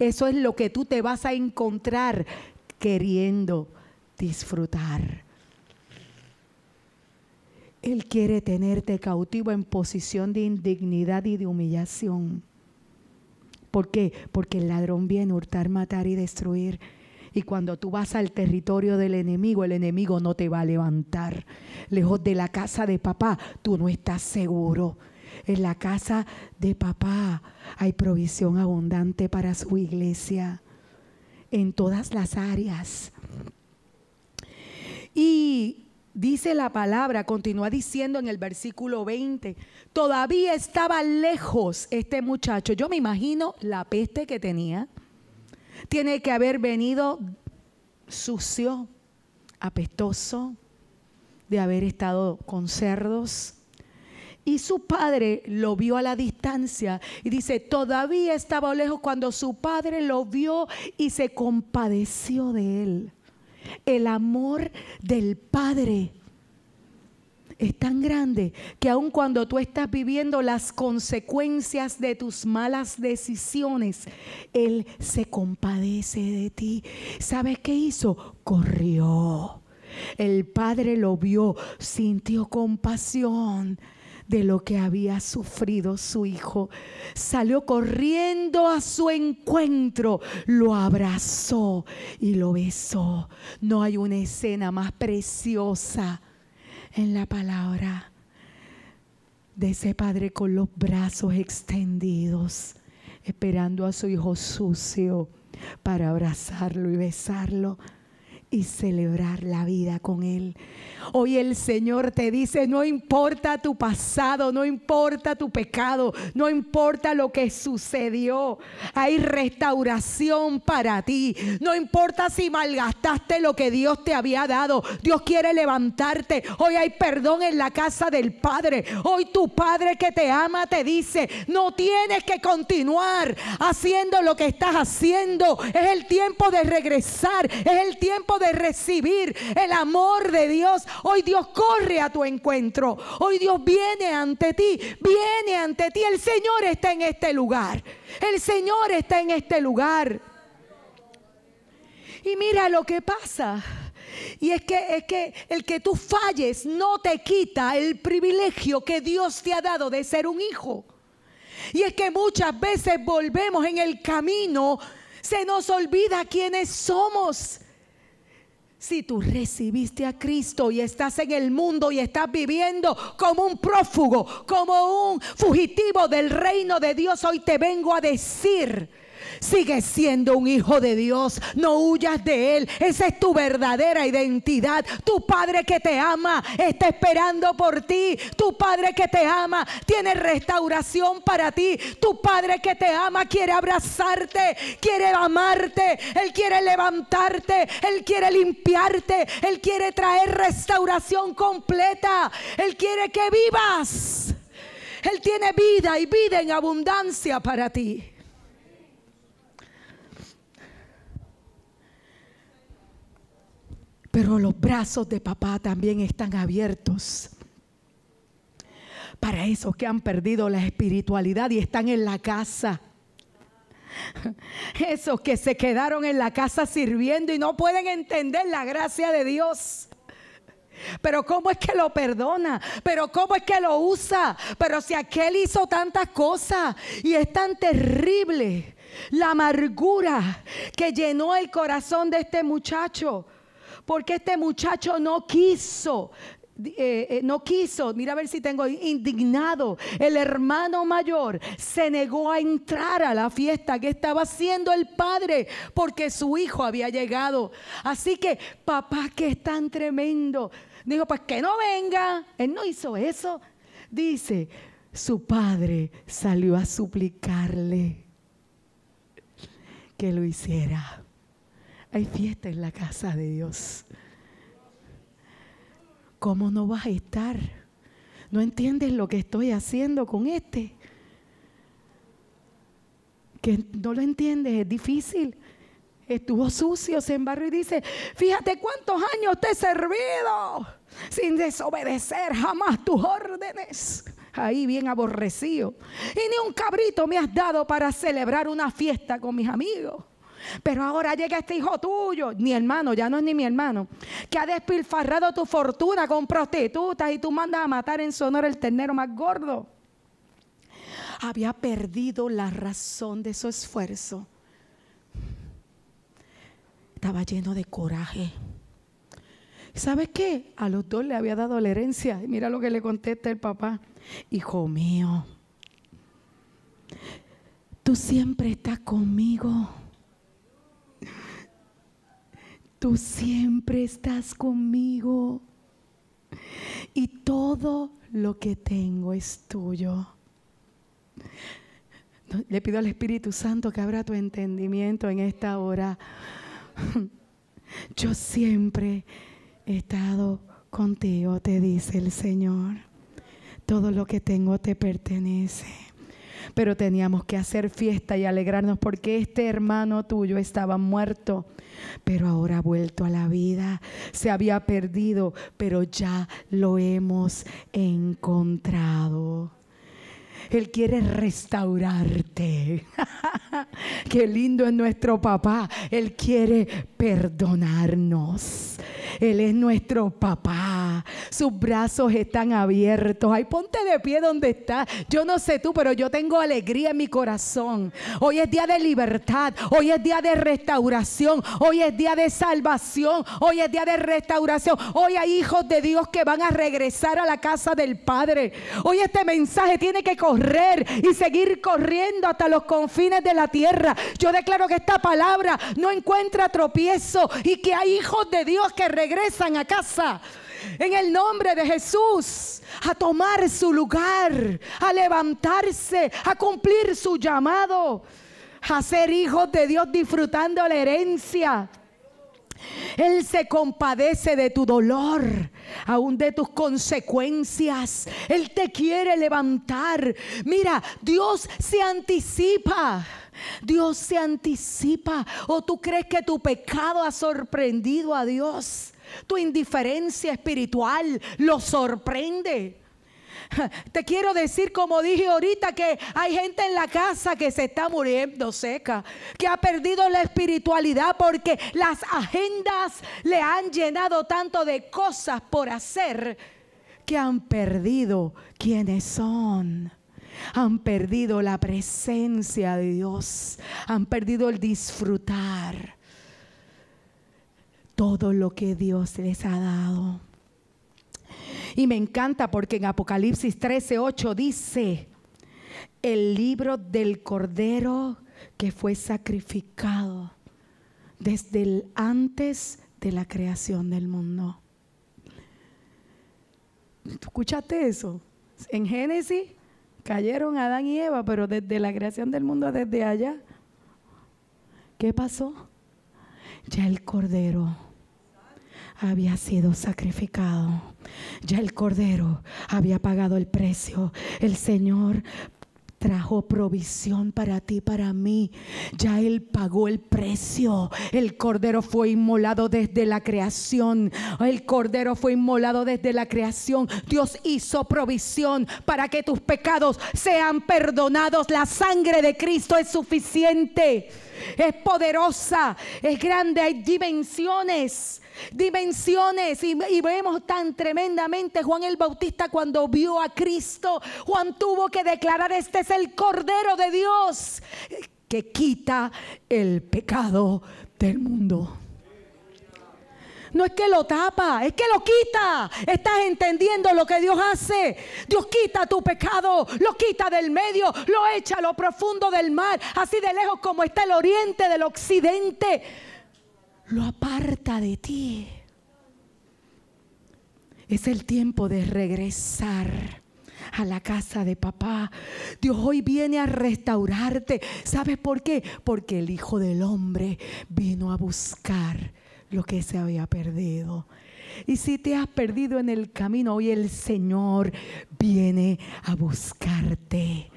Eso es lo que tú te vas a encontrar queriendo disfrutar. Él quiere tenerte cautivo en posición de indignidad y de humillación. ¿Por qué? Porque el ladrón viene a hurtar, matar y destruir. Y cuando tú vas al territorio del enemigo, el enemigo no te va a levantar. Lejos de la casa de papá, tú no estás seguro. En la casa de papá hay provisión abundante para su iglesia en todas las áreas. Y Dice la palabra, continúa diciendo en el versículo 20, todavía estaba lejos este muchacho. Yo me imagino la peste que tenía. Tiene que haber venido sucio, apestoso, de haber estado con cerdos. Y su padre lo vio a la distancia y dice, todavía estaba lejos cuando su padre lo vio y se compadeció de él. El amor del Padre es tan grande que aun cuando tú estás viviendo las consecuencias de tus malas decisiones, Él se compadece de ti. ¿Sabes qué hizo? Corrió. El Padre lo vio, sintió compasión de lo que había sufrido su hijo. Salió corriendo a su encuentro, lo abrazó y lo besó. No hay una escena más preciosa en la palabra de ese padre con los brazos extendidos, esperando a su hijo sucio para abrazarlo y besarlo y celebrar la vida con Él. Hoy el Señor te dice, no importa tu pasado, no importa tu pecado, no importa lo que sucedió, hay restauración para ti. No importa si malgastaste lo que Dios te había dado, Dios quiere levantarte. Hoy hay perdón en la casa del Padre. Hoy tu Padre que te ama te dice, no tienes que continuar haciendo lo que estás haciendo. Es el tiempo de regresar, es el tiempo de recibir el amor de Dios. Hoy Dios corre a tu encuentro. Hoy Dios viene ante ti, viene ante ti. El Señor está en este lugar. El Señor está en este lugar. Y mira lo que pasa. Y es que, es que el que tú falles no te quita el privilegio que Dios te ha dado de ser un hijo. Y es que muchas veces volvemos en el camino, se nos olvida quiénes somos. Si tú recibiste a Cristo y estás en el mundo y estás viviendo como un prófugo, como un fugitivo del reino de Dios, hoy te vengo a decir Sigue siendo un hijo de Dios. No huyas de Él. Esa es tu verdadera identidad. Tu Padre que te ama está esperando por ti. Tu Padre que te ama tiene restauración para ti. Tu Padre que te ama quiere abrazarte, quiere amarte. Él quiere levantarte. Él quiere limpiarte. Él quiere traer restauración completa. Él quiere que vivas. Él tiene vida y vida en abundancia para ti. Pero los brazos de papá también están abiertos para esos que han perdido la espiritualidad y están en la casa. Esos que se quedaron en la casa sirviendo y no pueden entender la gracia de Dios. Pero cómo es que lo perdona, pero cómo es que lo usa, pero si aquel hizo tantas cosas y es tan terrible la amargura que llenó el corazón de este muchacho porque este muchacho no quiso eh, eh, no quiso, mira a ver si tengo indignado. El hermano mayor se negó a entrar a la fiesta que estaba haciendo el padre porque su hijo había llegado. Así que papá que es tan tremendo, dijo pues que no venga. Él no hizo eso. Dice, su padre salió a suplicarle que lo hiciera. Hay fiesta en la casa de Dios. ¿Cómo no vas a estar? ¿No entiendes lo que estoy haciendo con este? Que no lo entiendes, es difícil. Estuvo sucio, se embarró y dice, fíjate cuántos años te he servido sin desobedecer jamás tus órdenes. Ahí bien aborrecido. Y ni un cabrito me has dado para celebrar una fiesta con mis amigos. Pero ahora llega este hijo tuyo, mi hermano, ya no es ni mi hermano, que ha despilfarrado tu fortuna con prostitutas y tú mandas a matar en su honor el ternero más gordo. Había perdido la razón de su esfuerzo. Estaba lleno de coraje. ¿Sabes qué? A los dos le había dado la herencia. Mira lo que le contesta el papá. Hijo mío, tú siempre estás conmigo tú siempre estás conmigo y todo lo que tengo es tuyo. Le pido al Espíritu Santo que abra tu entendimiento en esta hora. Yo siempre he estado contigo, te dice el Señor. Todo lo que tengo te pertenece. Pero teníamos que hacer fiesta y alegrarnos porque este hermano tuyo estaba muerto pero ahora ha vuelto a la vida. Se había perdido, pero ya lo hemos encontrado. Él quiere restaurarte. Qué lindo es nuestro papá. Él quiere perdonarnos. Él es nuestro papá. sus brazos están abiertos. Ay, ponte de pie donde está. Yo no sé tú, pero yo tengo alegría en mi corazón. Hoy es día de libertad, hoy es día de restauración, hoy es día de salvación, hoy es día de restauración. Hoy hay hijos de Dios que van a regresar a la casa del Padre. Hoy este mensaje tiene que correr y seguir corriendo hasta los confines de la tierra. Yo declaro que esta palabra no encuentra tropiezo y que hay hijos de Dios que regresan a casa en el nombre de Jesús a tomar su lugar, a levantarse, a cumplir su llamado, a ser hijos de Dios disfrutando la herencia. Él se compadece de tu dolor, aún de tus consecuencias. Él te quiere levantar. Mira, Dios se anticipa. Dios se anticipa. ¿O tú crees que tu pecado ha sorprendido a Dios? Tu indiferencia espiritual lo sorprende. Te quiero decir, como dije ahorita, que hay gente en la casa que se está muriendo seca, que ha perdido la espiritualidad porque las agendas le han llenado tanto de cosas por hacer que han perdido quienes son. Han perdido la presencia de Dios. Han perdido el disfrutar todo lo que Dios les ha dado. Y me encanta porque en Apocalipsis 13:8 dice, el libro del Cordero que fue sacrificado desde el antes de la creación del mundo. ¿Escuchaste eso? En Génesis cayeron Adán y Eva, pero desde la creación del mundo, desde allá, ¿qué pasó? Ya el Cordero había sido sacrificado. Ya el Cordero había pagado el precio. El Señor trajo provisión para ti, para mí. Ya Él pagó el precio. El Cordero fue inmolado desde la creación. El Cordero fue inmolado desde la creación. Dios hizo provisión para que tus pecados sean perdonados. La sangre de Cristo es suficiente. Es poderosa, es grande, hay dimensiones dimensiones y, vemos tan tremendamente Juan el Bautista cuando vio a Cristo, Juan tuvo que declarar, este es el Cordero de Dios que quita el pecado del mundo. No es que lo tapa, es que lo quita. Estás entendiendo lo que Dios hace. Dios quita tu pecado, lo quita del medio, lo echa a lo profundo del mar, así de lejos como está el oriente del occidente lo aparta de ti. Es el tiempo de regresar a la casa de papá. Dios hoy viene a restaurarte. ¿Sabes por qué? Porque el Hijo del Hombre vino a buscar lo que se había perdido. Y si te has perdido en el camino, hoy el Señor viene a buscarte.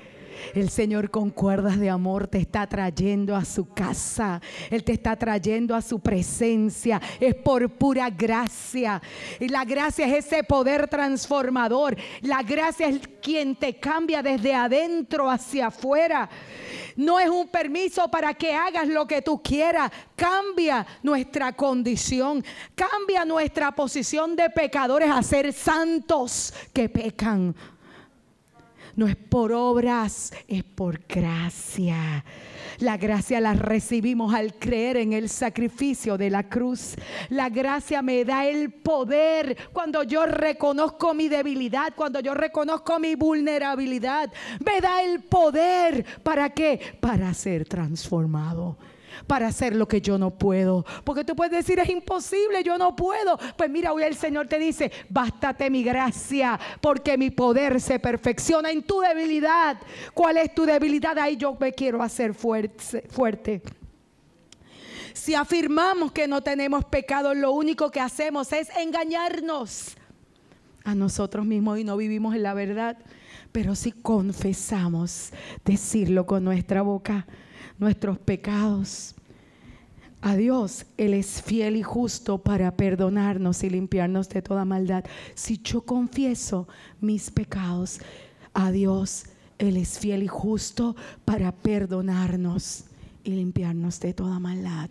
El Señor con cuerdas de amor te está trayendo a su casa. Él te está trayendo a su presencia. Es por pura gracia. Y la gracia es ese poder transformador. La gracia es quien te cambia desde adentro hacia afuera. No es un permiso para que hagas lo que tú quieras. Cambia nuestra condición. Cambia nuestra posición de pecadores a ser santos que pecan no es por obras, es por gracia. La gracia la recibimos al creer en el sacrificio de la cruz. La gracia me da el poder cuando yo reconozco mi debilidad, cuando yo reconozco mi vulnerabilidad. Me da el poder para qué? Para ser transformado para hacer lo que yo no puedo. Porque tú puedes decir, es imposible, yo no puedo. Pues mira, hoy el Señor te dice, bástate mi gracia, porque mi poder se perfecciona en tu debilidad. ¿Cuál es tu debilidad? Ahí yo me quiero hacer fuerte. Si afirmamos que no tenemos pecado, lo único que hacemos es engañarnos a nosotros mismos y no vivimos en la verdad. Pero si confesamos, decirlo con nuestra boca, nuestros pecados. A Dios, Él es fiel y justo para perdonarnos y limpiarnos de toda maldad. Si yo confieso mis pecados, a Dios, Él es fiel y justo para perdonarnos y limpiarnos de toda maldad.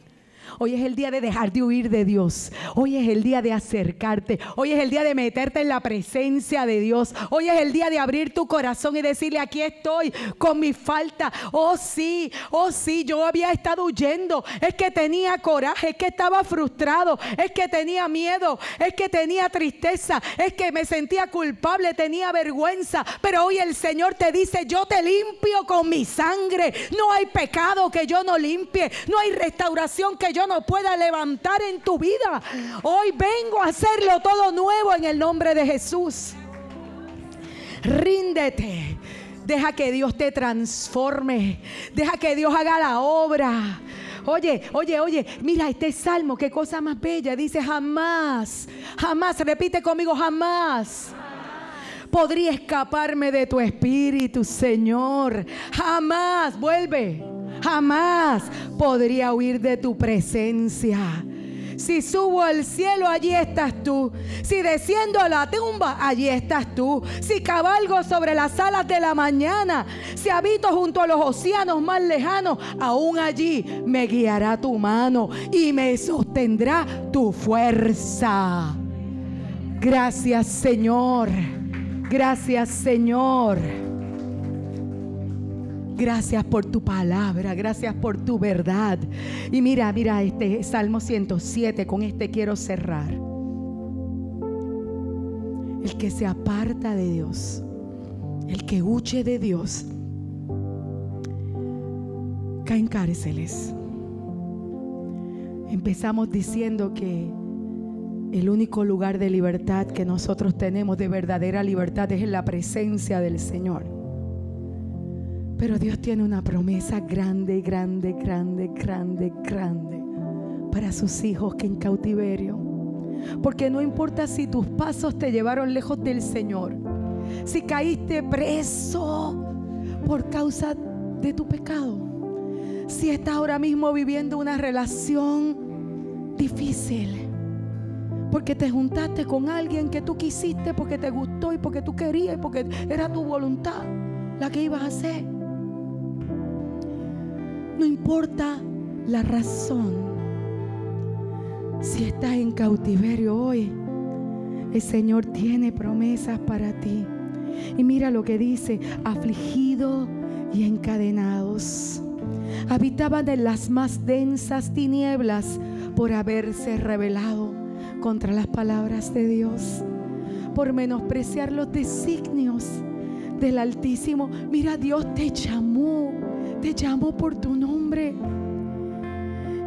Hoy es el día de dejar de huir de Dios. Hoy es el día de acercarte. Hoy es el día de meterte en la presencia de Dios. Hoy es el día de abrir tu corazón y decirle, aquí estoy con mi falta. Oh sí, oh sí, yo había estado huyendo. Es que tenía coraje, es que estaba frustrado, es que tenía miedo, es que tenía tristeza, es que me sentía culpable, tenía vergüenza. Pero hoy el Señor te dice, yo te limpio con mi sangre. No hay pecado que yo no limpie. No hay restauración que yo no pueda levantar en tu vida. Hoy vengo a hacerlo todo nuevo en el nombre de Jesús. Ríndete. Deja que Dios te transforme. Deja que Dios haga la obra. Oye, oye, oye, mira este salmo, qué cosa más bella. Dice jamás, jamás, repite conmigo, jamás podría escaparme de tu espíritu, Señor. Jamás, vuelve, jamás podría huir de tu presencia. Si subo al cielo, allí estás tú. Si desciendo a la tumba, allí estás tú. Si cabalgo sobre las alas de la mañana, si habito junto a los océanos más lejanos, aún allí me guiará tu mano y me sostendrá tu fuerza. Gracias, Señor. Gracias, Señor. Gracias por tu palabra, gracias por tu verdad. Y mira, mira este Salmo 107, con este quiero cerrar. El que se aparta de Dios, el que huye de Dios, cae en cárceles. Empezamos diciendo que el único lugar de libertad que nosotros tenemos, de verdadera libertad, es en la presencia del Señor. Pero Dios tiene una promesa grande, grande, grande, grande, grande para sus hijos que en cautiverio. Porque no importa si tus pasos te llevaron lejos del Señor, si caíste preso por causa de tu pecado, si estás ahora mismo viviendo una relación difícil, porque te juntaste con alguien que tú quisiste, porque te gustó y porque tú querías y porque era tu voluntad la que ibas a hacer. No importa la razón. Si estás en cautiverio hoy, el Señor tiene promesas para ti. Y mira lo que dice, afligido y encadenados. Habitaban en las más densas tinieblas por haberse rebelado contra las palabras de Dios, por menospreciar los designios del Altísimo. Mira, Dios te llamó te llamo por tu nombre.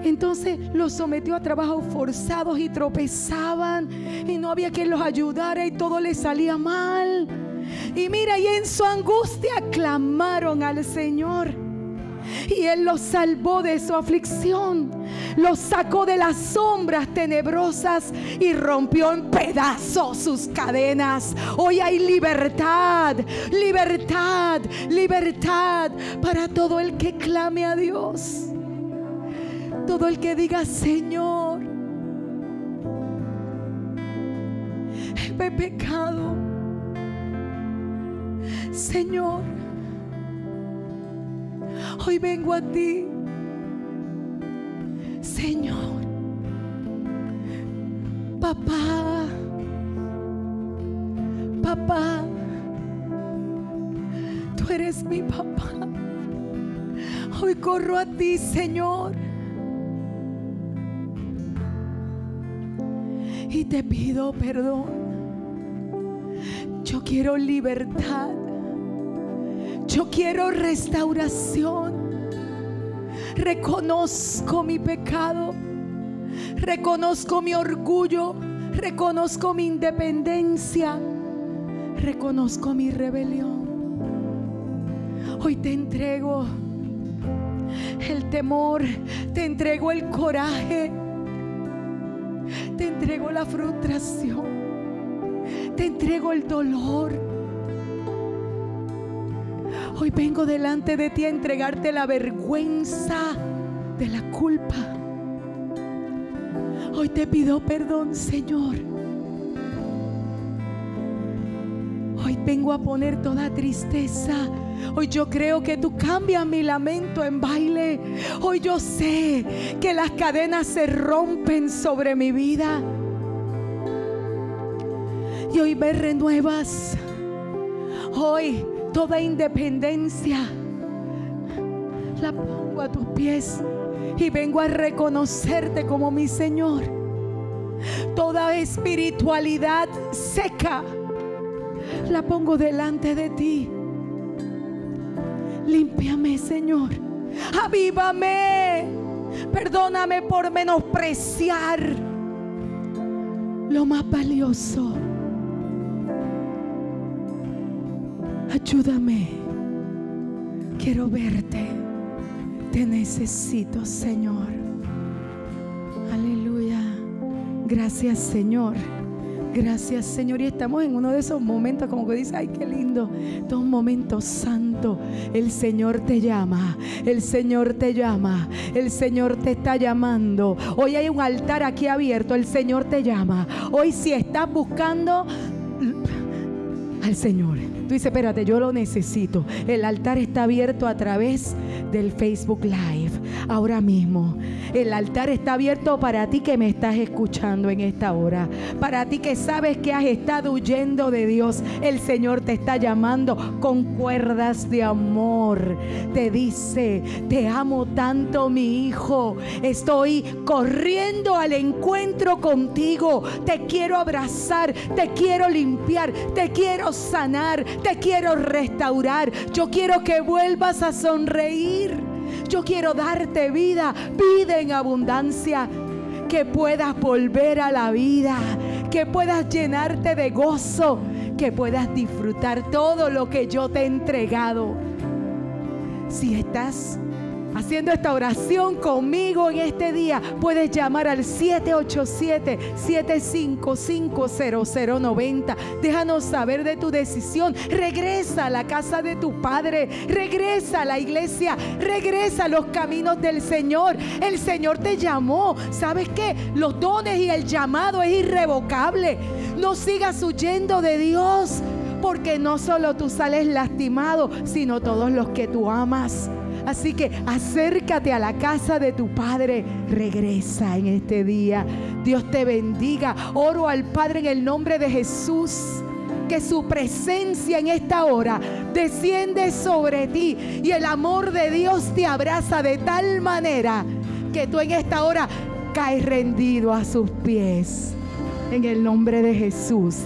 Entonces los sometió a trabajos forzados y tropezaban y no había quien los ayudara y todo les salía mal. Y mira, y en su angustia clamaron al Señor. Y Él los salvó de su aflicción, los sacó de las sombras tenebrosas y rompió en pedazos sus cadenas. Hoy hay libertad, libertad, libertad para todo el que clame a Dios. Todo el que diga, Señor, he pecado. Señor, Hoy vengo a ti, Señor. Papá, papá, tú eres mi papá. Hoy corro a ti, Señor. Y te pido perdón. Yo quiero libertad. Yo quiero restauración. Reconozco mi pecado. Reconozco mi orgullo. Reconozco mi independencia. Reconozco mi rebelión. Hoy te entrego el temor. Te entrego el coraje. Te entrego la frustración. Te entrego el dolor. Hoy vengo delante de ti a entregarte la vergüenza de la culpa. Hoy te pido perdón, Señor. Hoy vengo a poner toda tristeza. Hoy yo creo que tú cambias mi lamento en baile. Hoy yo sé que las cadenas se rompen sobre mi vida. Y hoy me renuevas. Hoy toda independencia la pongo a tus pies y vengo a reconocerte como mi Señor. Toda espiritualidad seca la pongo delante de ti. Límpiame, Señor. Avívame. Perdóname por menospreciar lo más valioso. Ayúdame. Quiero verte. Te necesito, Señor. Aleluya. Gracias, Señor. Gracias, Señor. Y estamos en uno de esos momentos, como que dice, ay, qué lindo. Todo un momento santo. El Señor te llama. El Señor te llama. El Señor te está llamando. Hoy hay un altar aquí abierto. El Señor te llama. Hoy si estás buscando al Señor. Tú dices, espérate, yo lo necesito. El altar está abierto a través del Facebook Live. Ahora mismo. El altar está abierto para ti que me estás escuchando en esta hora. Para ti que sabes que has estado huyendo de Dios. El Señor te está llamando con cuerdas de amor. Te dice, te amo tanto mi hijo. Estoy corriendo al encuentro contigo. Te quiero abrazar. Te quiero limpiar. Te quiero sanar. Te quiero restaurar. Yo quiero que vuelvas a sonreír. Yo quiero darte vida, vida en abundancia. Que puedas volver a la vida, que puedas llenarte de gozo, que puedas disfrutar todo lo que yo te he entregado. Si estás haciendo esta oración conmigo en este día, puedes llamar al 787-755-0090. Déjanos saber de tu decisión. Regresa a la casa de tu Padre. Regresa a la iglesia. Regresa a los caminos del Señor. El Señor te llamó. ¿Sabes qué? Los dones y el llamado es irrevocable. No sigas huyendo de Dios. Porque no solo tú sales lastimado, sino todos los que tú amas. Así que acércate a la casa de tu Padre. Regresa en este día. Dios te bendiga. Oro al Padre en el nombre de Jesús. Que su presencia en esta hora desciende sobre ti y el amor de Dios te abraza de tal manera que tú en esta hora caes rendido a sus pies. En el nombre de Jesús.